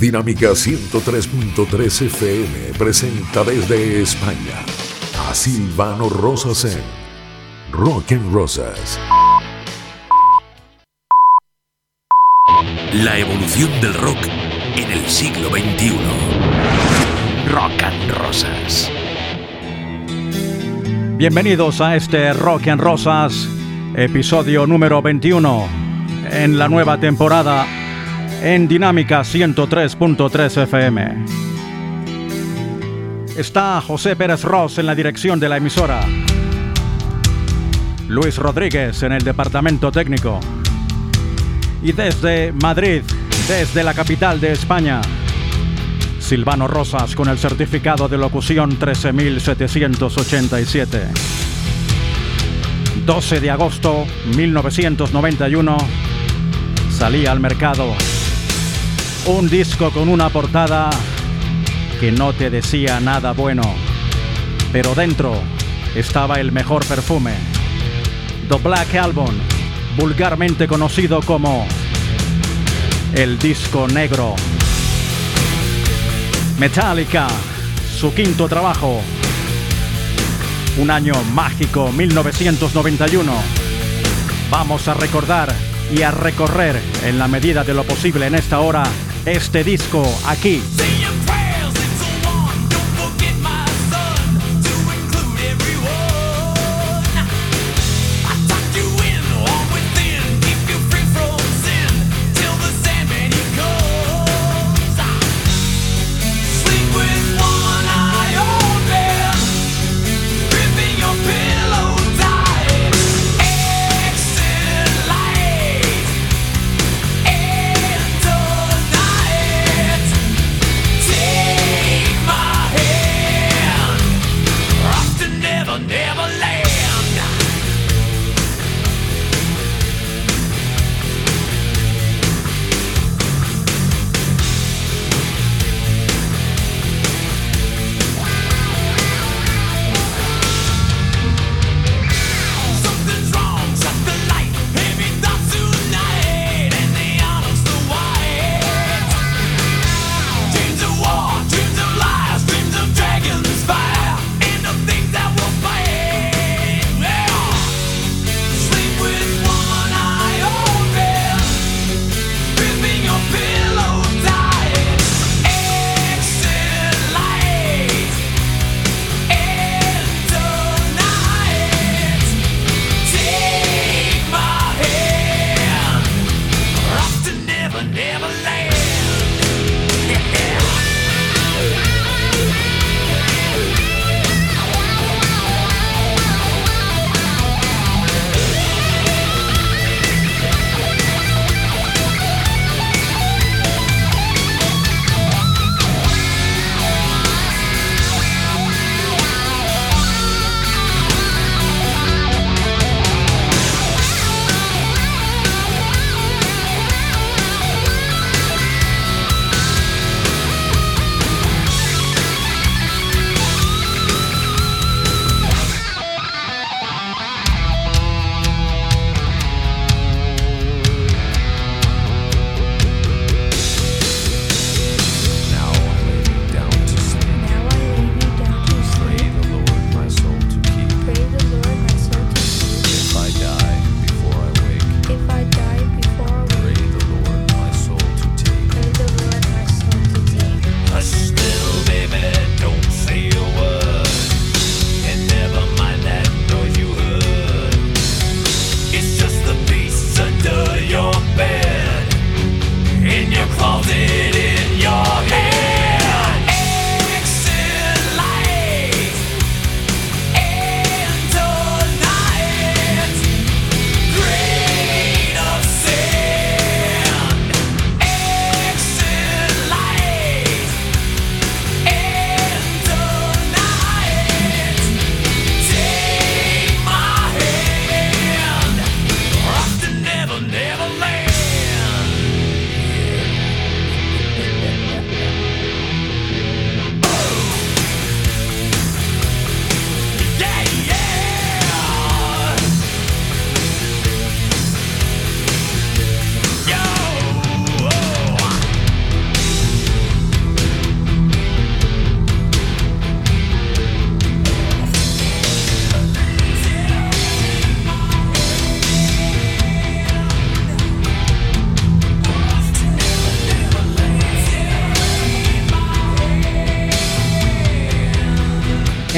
Dinámica 103.3 FM presenta desde España a Silvano Rosas en Rock and Rosas. La evolución del rock en el siglo XXI. Rock and Rosas. Bienvenidos a este Rock and Rosas, episodio número 21, en la nueva temporada en Dinámica 103.3 FM. Está José Pérez Ross en la dirección de la emisora. Luis Rodríguez en el departamento técnico. Y desde Madrid, desde la capital de España, Silvano Rosas con el certificado de locución 13787. 12 de agosto 1991 salía al mercado un disco con una portada que no te decía nada bueno, pero dentro estaba el mejor perfume. The Black Album, vulgarmente conocido como el disco negro. Metallica, su quinto trabajo. Un año mágico, 1991. Vamos a recordar y a recorrer en la medida de lo posible en esta hora este disco aquí.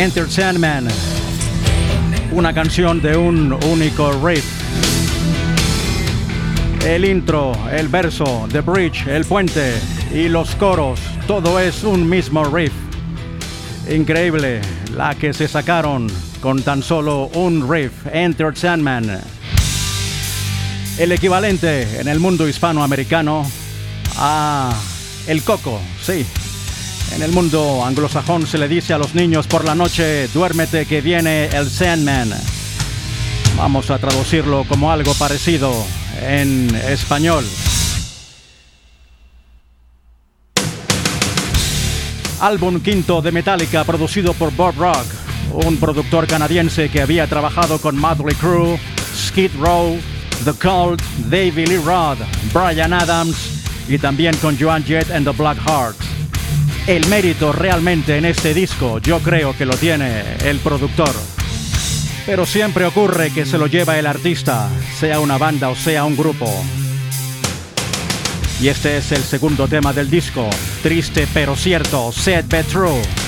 Enter Sandman, una canción de un único riff. El intro, el verso, the bridge, el puente y los coros, todo es un mismo riff. Increíble la que se sacaron con tan solo un riff, Enter Sandman. El equivalente en el mundo hispanoamericano a el coco, sí. En el mundo anglosajón se le dice a los niños por la noche, duérmete que viene el Sandman. Vamos a traducirlo como algo parecido en español. Álbum quinto de Metallica producido por Bob Rock, un productor canadiense que había trabajado con Motley Crue, Skid Row, The Cult, David Lee Roth, Brian Adams y también con Joan Jett and the Black Hearts. El mérito realmente en este disco yo creo que lo tiene el productor. Pero siempre ocurre que se lo lleva el artista, sea una banda o sea un grupo. Y este es el segundo tema del disco, triste pero cierto, Set Be True.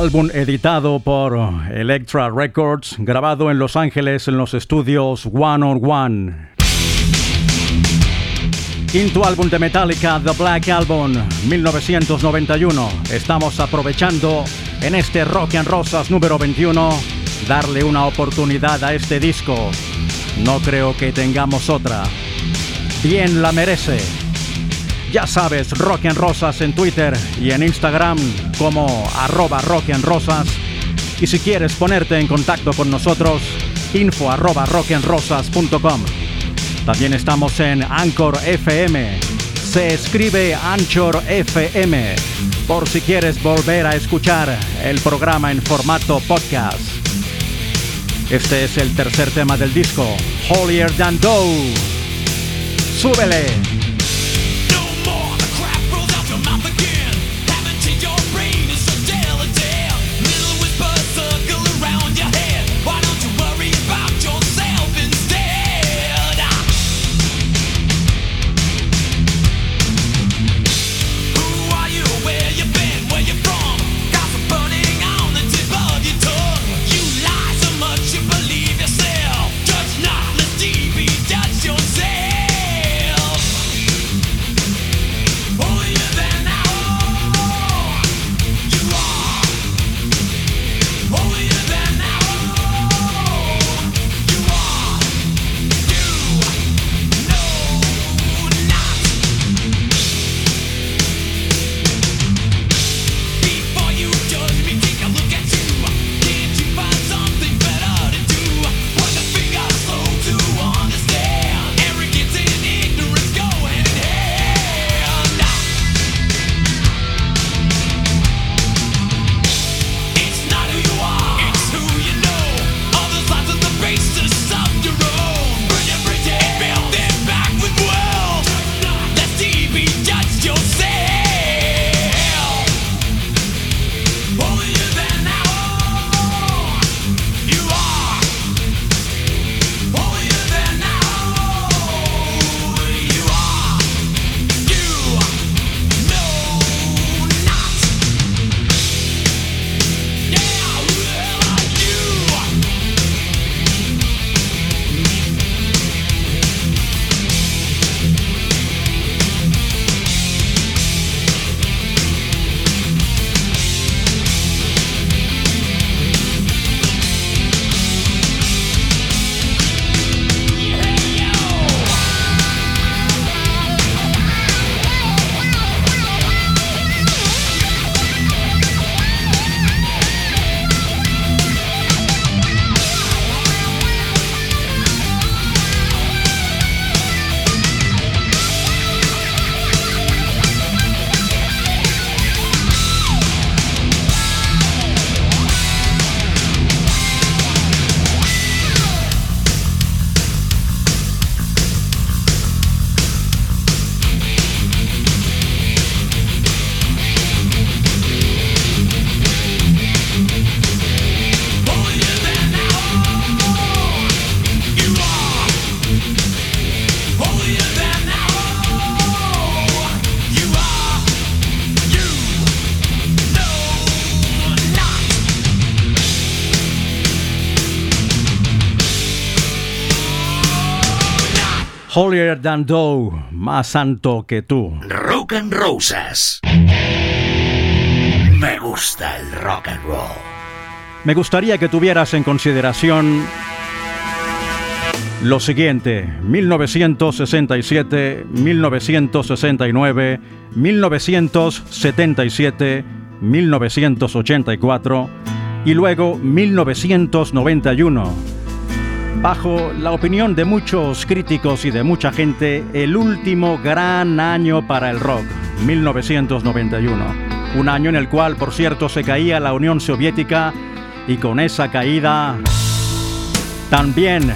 Álbum editado por Electra Records, grabado en Los Ángeles en los estudios One on One. Quinto álbum de Metallica, The Black Album, 1991. Estamos aprovechando en este Rock and Rosas número 21 darle una oportunidad a este disco. No creo que tengamos otra. Bien la merece. Ya sabes, Rock en Rosas en Twitter y en Instagram como arroba Rock en Rosas. Y si quieres ponerte en contacto con nosotros, info arroba. También estamos en Anchor FM. Se escribe Anchor FM. Por si quieres volver a escuchar el programa en formato podcast. Este es el tercer tema del disco, Holier Than Dough. ¡Súbele! Holier than thou, más santo que tú. Rock and Roses. Me gusta el rock and roll. Me gustaría que tuvieras en consideración lo siguiente, 1967, 1969, 1977, 1984 y luego 1991 Bajo la opinión de muchos críticos y de mucha gente, el último gran año para el rock, 1991. Un año en el cual, por cierto, se caía la Unión Soviética y con esa caída también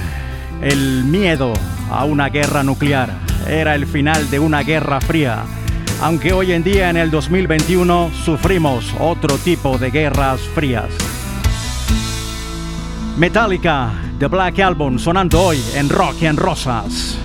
el miedo a una guerra nuclear. Era el final de una guerra fría. Aunque hoy en día, en el 2021, sufrimos otro tipo de guerras frías. Metallica, The Black Album, sonando hoy en Rock and Rosas.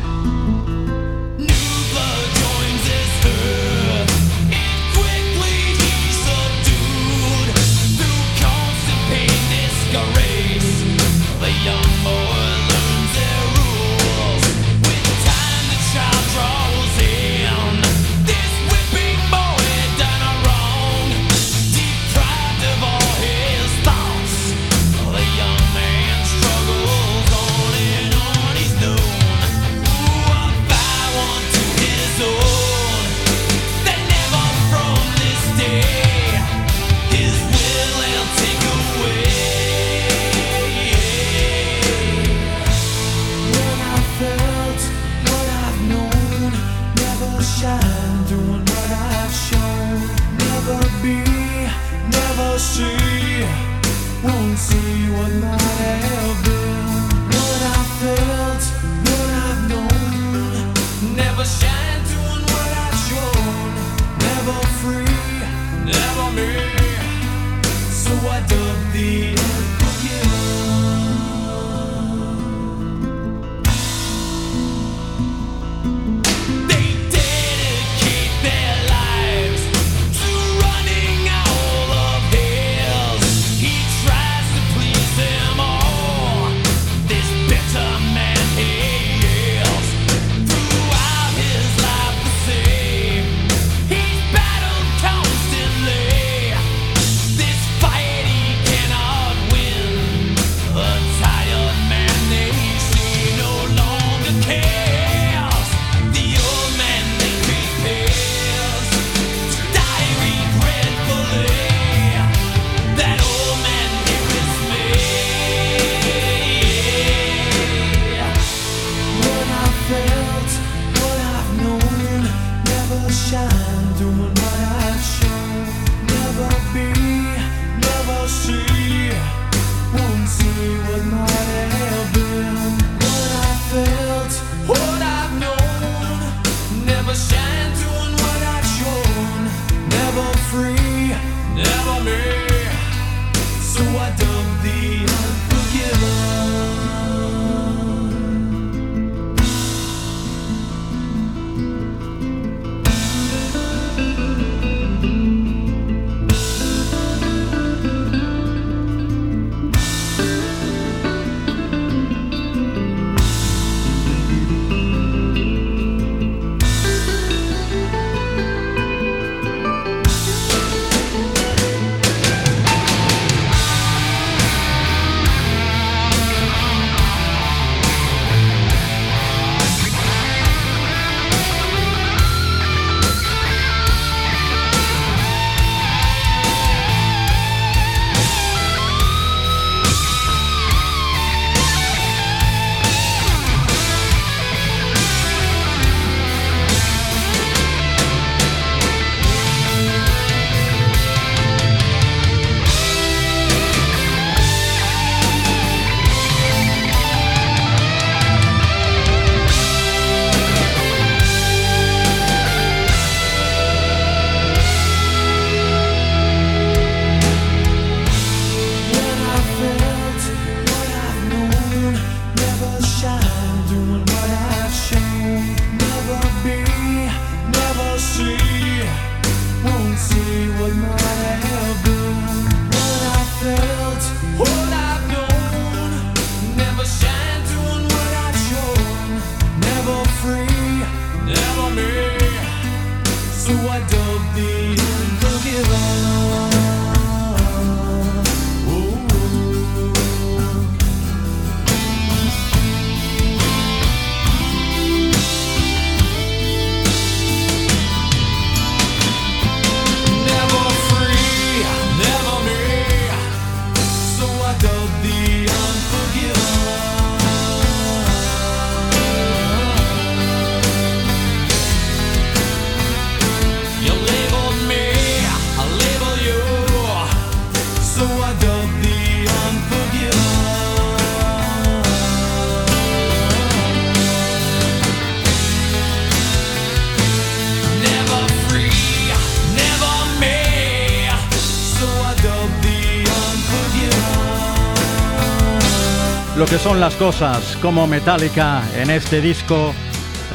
Que son las cosas, como Metallica en este disco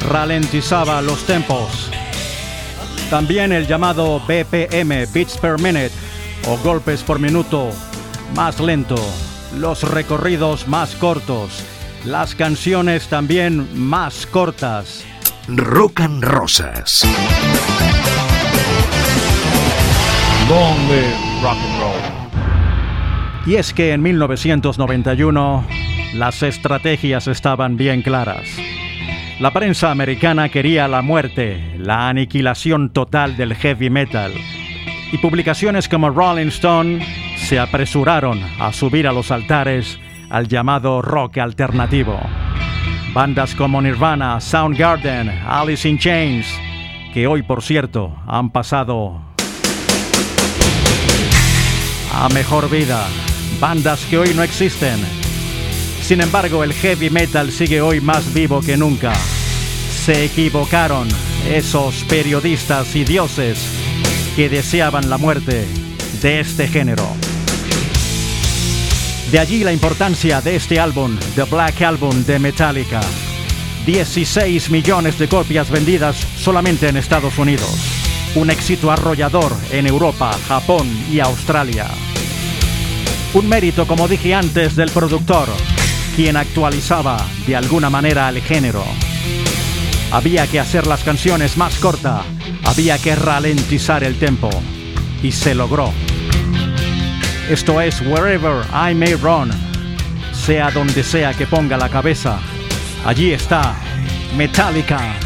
ralentizaba los tempos. También el llamado BPM, Beats per Minute, o golpes por minuto, más lento, los recorridos más cortos, las canciones también más cortas. Rock and Rosas. Long rock and roll. Y es que en 1991 las estrategias estaban bien claras. La prensa americana quería la muerte, la aniquilación total del heavy metal. Y publicaciones como Rolling Stone se apresuraron a subir a los altares al llamado rock alternativo. Bandas como Nirvana, Soundgarden, Alice in Chains, que hoy por cierto han pasado a mejor vida. Bandas que hoy no existen. Sin embargo, el heavy metal sigue hoy más vivo que nunca. Se equivocaron esos periodistas y dioses que deseaban la muerte de este género. De allí la importancia de este álbum, The Black Album de Metallica. 16 millones de copias vendidas solamente en Estados Unidos. Un éxito arrollador en Europa, Japón y Australia. Un mérito, como dije antes, del productor, quien actualizaba de alguna manera el género. Había que hacer las canciones más cortas, había que ralentizar el tempo, y se logró. Esto es Wherever I May Run. Sea donde sea que ponga la cabeza, allí está Metallica.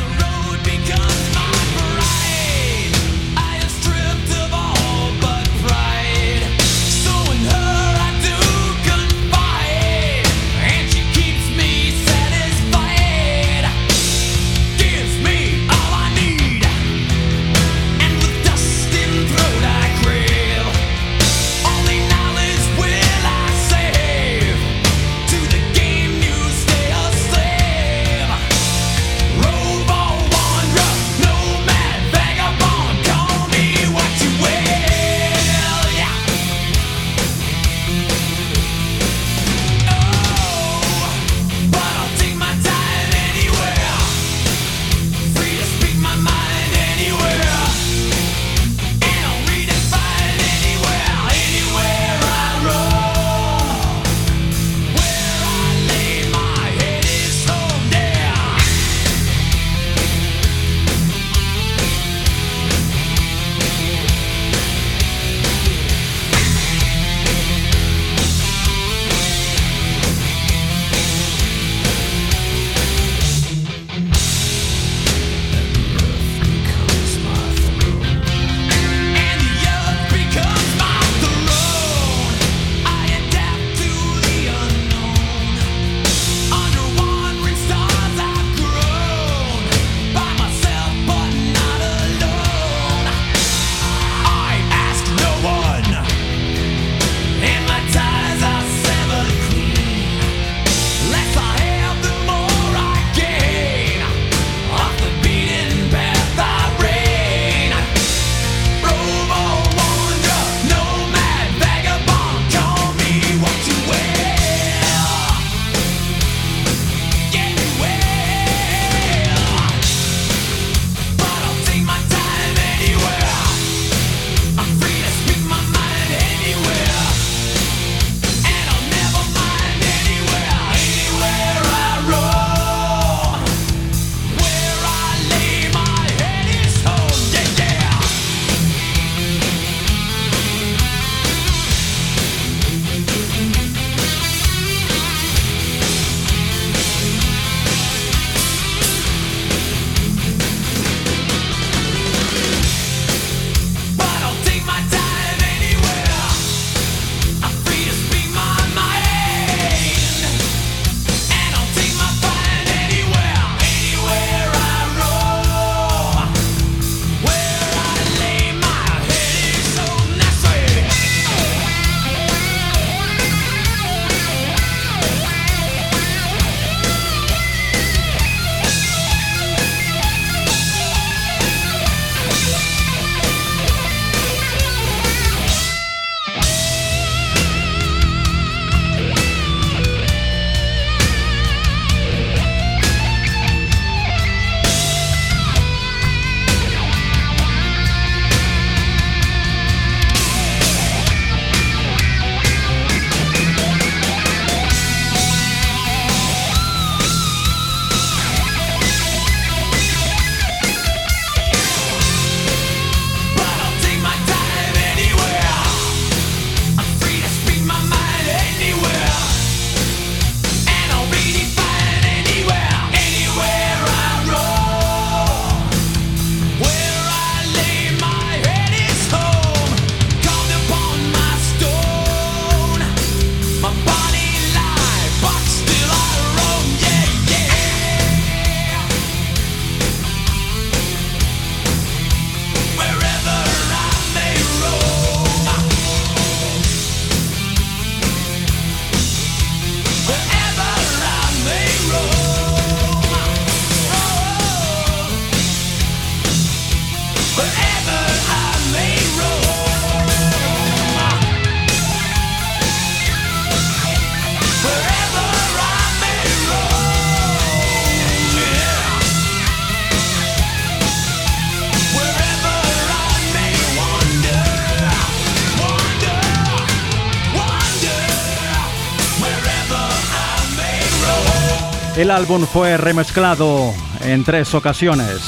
Álbum fue remezclado en tres ocasiones.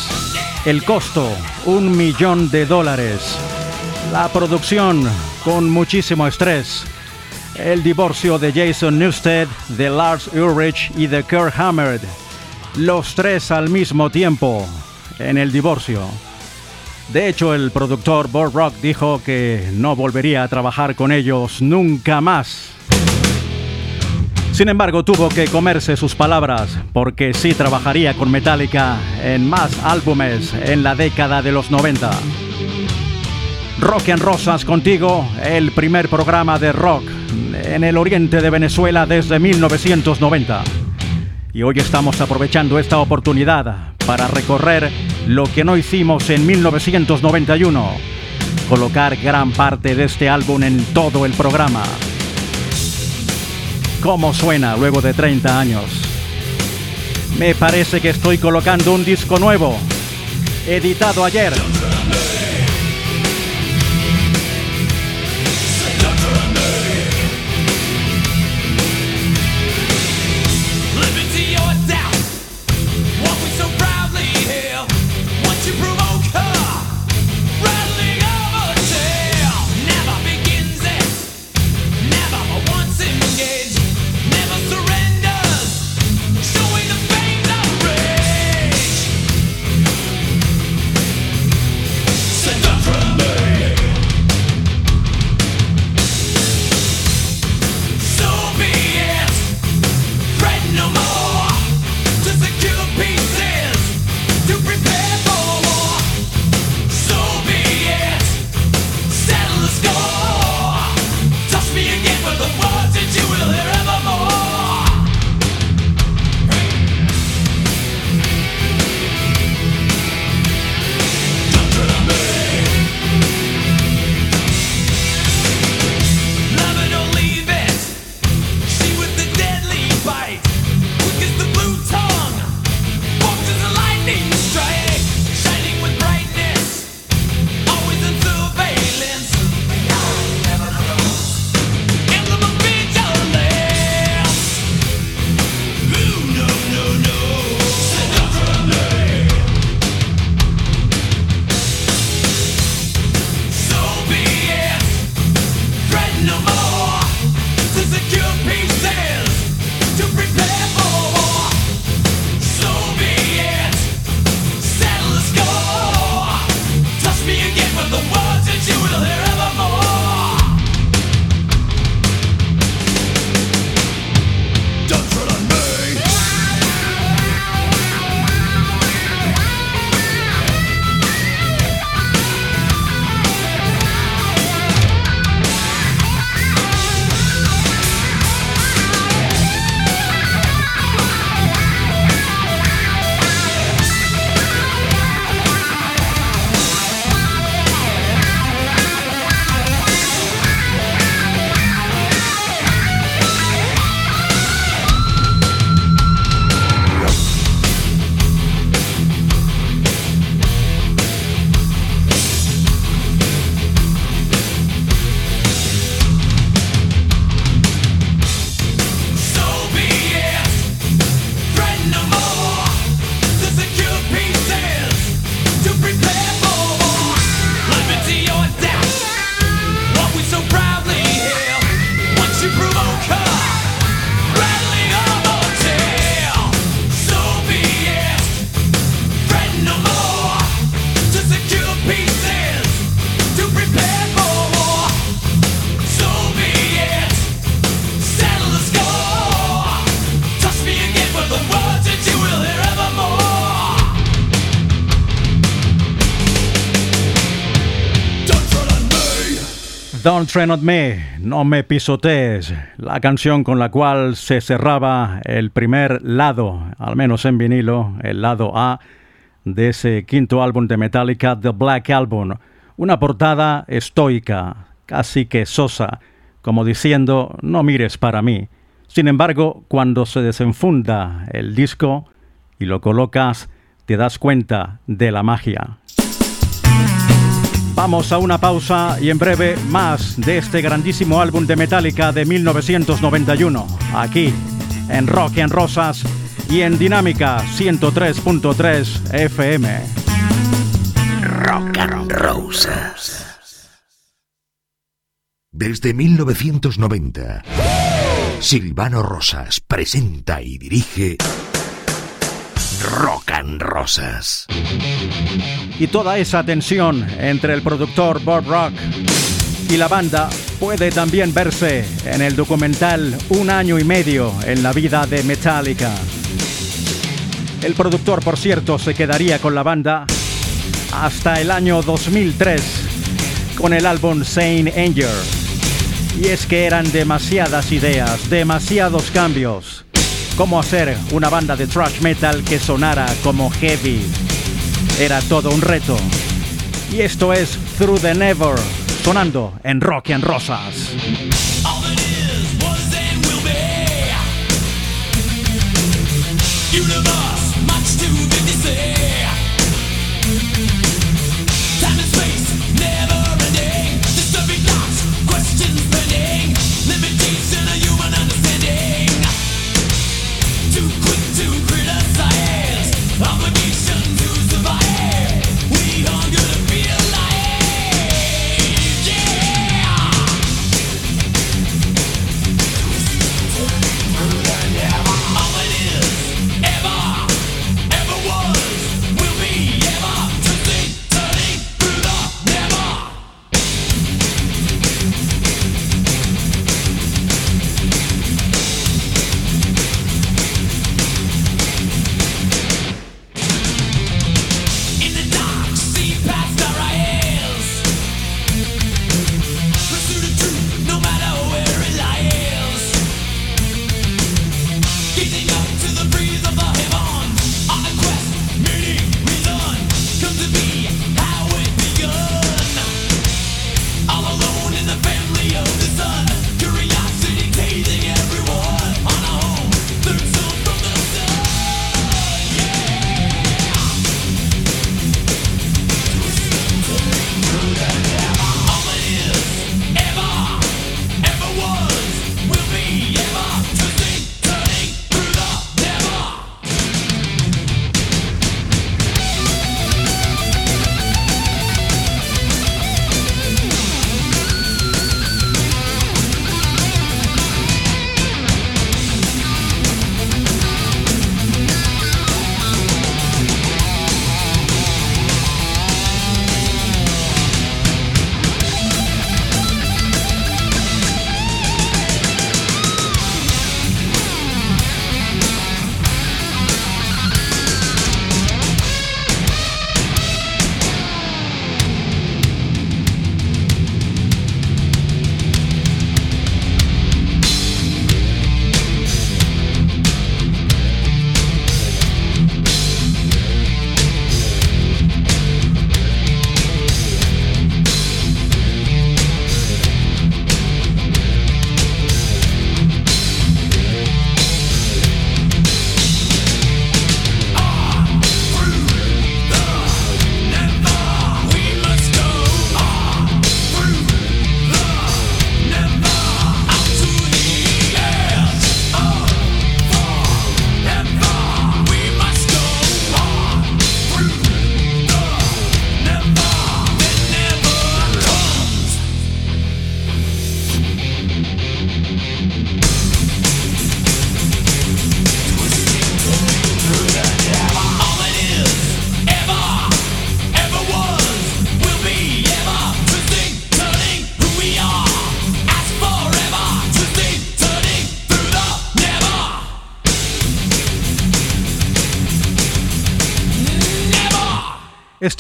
El costo, un millón de dólares. La producción, con muchísimo estrés. El divorcio de Jason Newsted, de Lars Ulrich y de Kurt Hammered. Los tres al mismo tiempo en el divorcio. De hecho, el productor Bob Rock dijo que no volvería a trabajar con ellos nunca más. Sin embargo, tuvo que comerse sus palabras porque sí trabajaría con Metallica en más álbumes en la década de los 90. Rock en Rosas contigo, el primer programa de rock en el oriente de Venezuela desde 1990. Y hoy estamos aprovechando esta oportunidad para recorrer lo que no hicimos en 1991, colocar gran parte de este álbum en todo el programa cómo suena luego de 30 años. Me parece que estoy colocando un disco nuevo, editado ayer. Don't Tread on Me, No Me Pisotees, la canción con la cual se cerraba el primer lado, al menos en vinilo, el lado A de ese quinto álbum de Metallica, The Black Album. Una portada estoica, casi que sosa, como diciendo, no mires para mí. Sin embargo, cuando se desenfunda el disco y lo colocas, te das cuenta de la magia. Vamos a una pausa y en breve más de este grandísimo álbum de Metallica de 1991, aquí en Rock en Rosas, y en Dinámica 103.3 FM. Rock and Roses. Desde 1990, Silvano Rosas presenta y dirige Rock and Rosas. Y toda esa tensión entre el productor Bob Rock y la banda puede también verse en el documental Un año y medio en la vida de Metallica. El productor, por cierto, se quedaría con la banda hasta el año 2003 con el álbum Saint Anger. Y es que eran demasiadas ideas, demasiados cambios. ¿Cómo hacer una banda de thrash metal que sonara como heavy? Era todo un reto. Y esto es Through the Never, sonando en Rock and Rosas.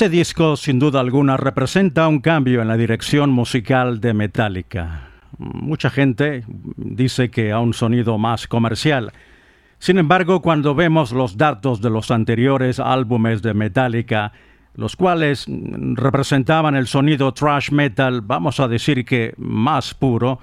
Este disco, sin duda alguna, representa un cambio en la dirección musical de Metallica. Mucha gente dice que a un sonido más comercial. Sin embargo, cuando vemos los datos de los anteriores álbumes de Metallica, los cuales representaban el sonido thrash metal, vamos a decir que más puro,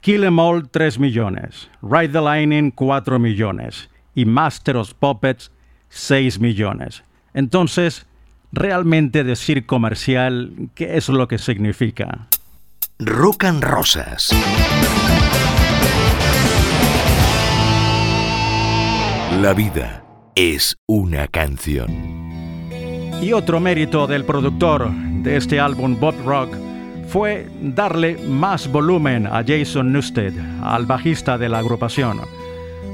Kill Em All 3 millones, Ride the Lightning 4 millones y Master of Puppets 6 millones. Entonces, realmente decir comercial, ¿qué es lo que significa? Rock and Rosas. La vida es una canción. Y otro mérito del productor de este álbum Bob Rock fue darle más volumen a Jason Newsted, al bajista de la agrupación.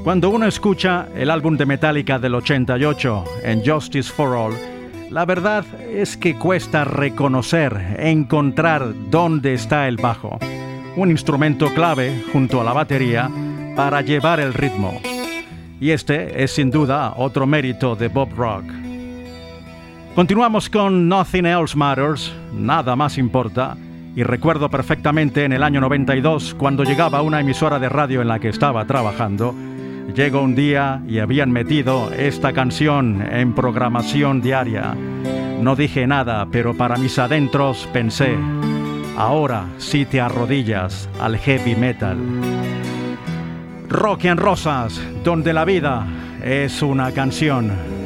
Cuando uno escucha el álbum de Metallica del 88, en Justice for All, la verdad es que cuesta reconocer, encontrar dónde está el bajo, un instrumento clave junto a la batería para llevar el ritmo. Y este es sin duda otro mérito de Bob Rock. Continuamos con Nothing Else Matters, nada más importa, y recuerdo perfectamente en el año 92 cuando llegaba una emisora de radio en la que estaba trabajando, llegó un día y habían metido esta canción en programación diaria. No dije nada, pero para mis adentros pensé, ahora sí te arrodillas al heavy metal. Rock en Rosas, donde la vida es una canción.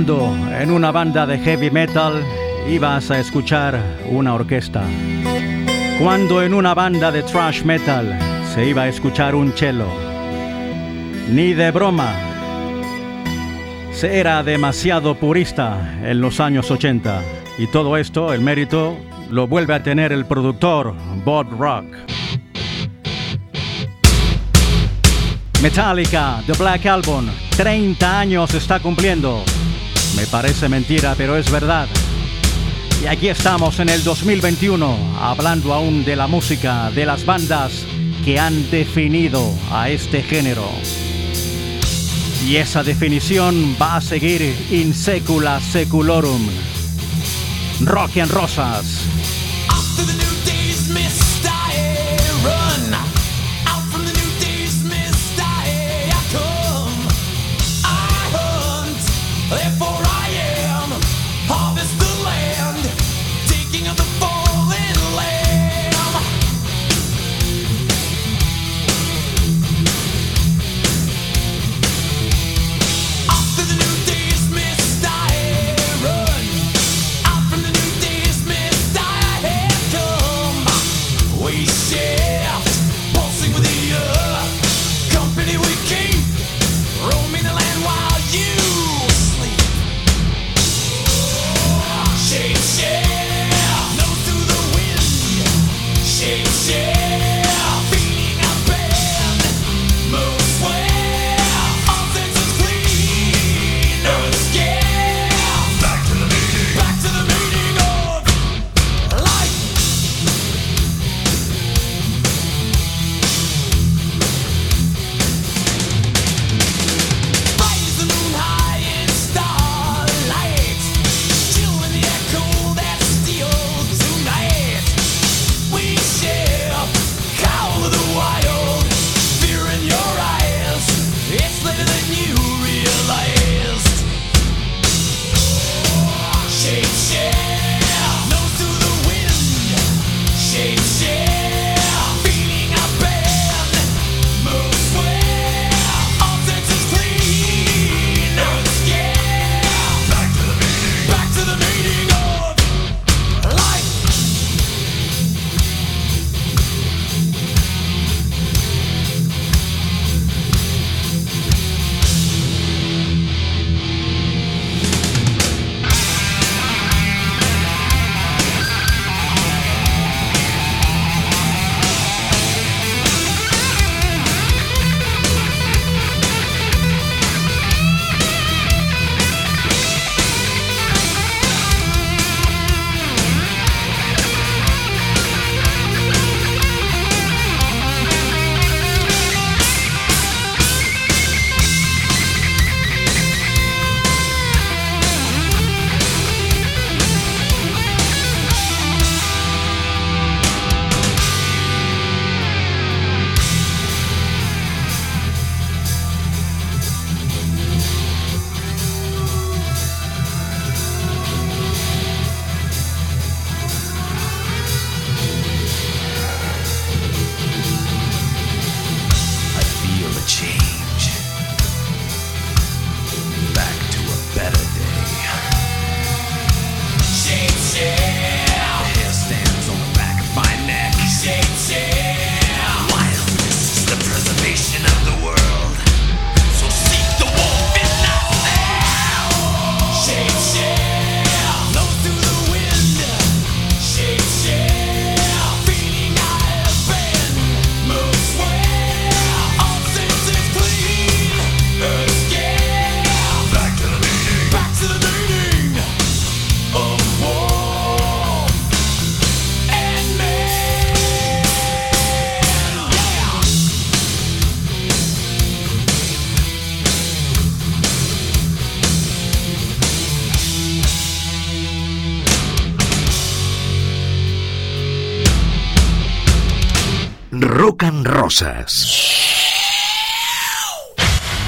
Cuando en una banda de heavy metal ibas a escuchar una orquesta. Cuando en una banda de thrash metal se iba a escuchar un cello. Ni de broma. Se era demasiado purista en los años 80. Y todo esto, el mérito, lo vuelve a tener el productor Bob Rock. Metallica, The Black Album, 30 años está cumpliendo. Me parece mentira, pero es verdad. Y aquí estamos en el 2021, hablando aún de la música, de las bandas que han definido a este género. Y esa definición va a seguir in secula seculorum. Rock and Rosas.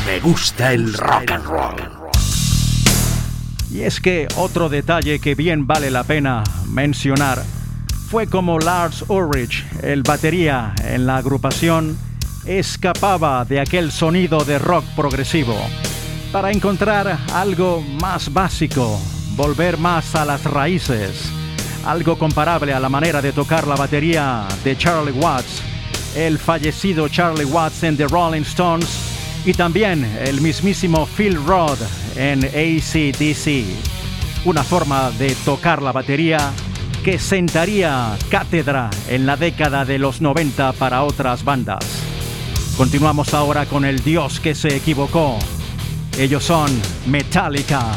Me gusta el rock and roll. Y es que otro detalle que bien vale la pena mencionar fue como Lars Ulrich, el batería en la agrupación, escapaba de aquel sonido de rock progresivo. para encontrar algo más básico, volver más a las raíces, algo comparable a la manera de tocar la batería de Charlie Watts, el fallecido Charlie Watts en The Rolling Stones y también el mismísimo Phil Rodd en ACDC. Una forma de tocar la batería que sentaría cátedra en la década de los 90 para otras bandas. Continuamos ahora con el Dios que se equivocó. Ellos son Metallica.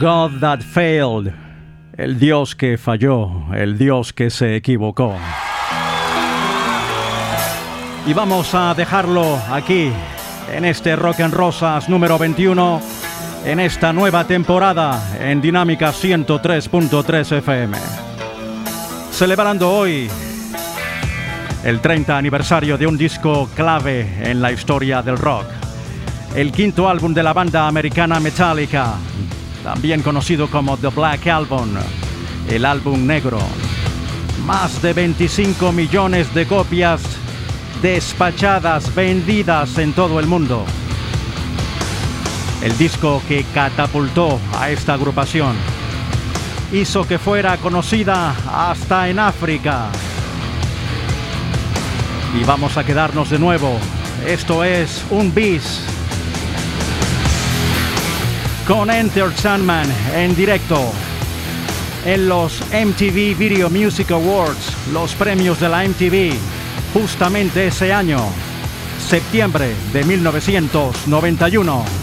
God That Failed, el Dios que falló, el Dios que se equivocó. Y vamos a dejarlo aquí, en este Rock en Rosas número 21 en esta nueva temporada en Dinámica 103.3 FM. Celebrando hoy el 30 aniversario de un disco clave en la historia del rock. El quinto álbum de la banda americana Metallica, también conocido como The Black Album, el álbum negro. Más de 25 millones de copias despachadas, vendidas en todo el mundo. El disco que catapultó a esta agrupación hizo que fuera conocida hasta en África. Y vamos a quedarnos de nuevo. Esto es un bis con Enter Sandman en directo en los MTV Video Music Awards, los premios de la MTV justamente ese año, septiembre de 1991.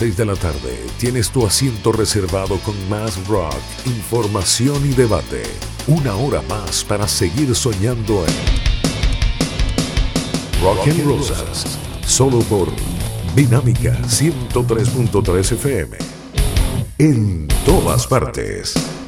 6 de la tarde tienes tu asiento reservado con más rock, información y debate. Una hora más para seguir soñando en Rock and Rosas, solo por Dinámica 103.3 FM. En todas partes.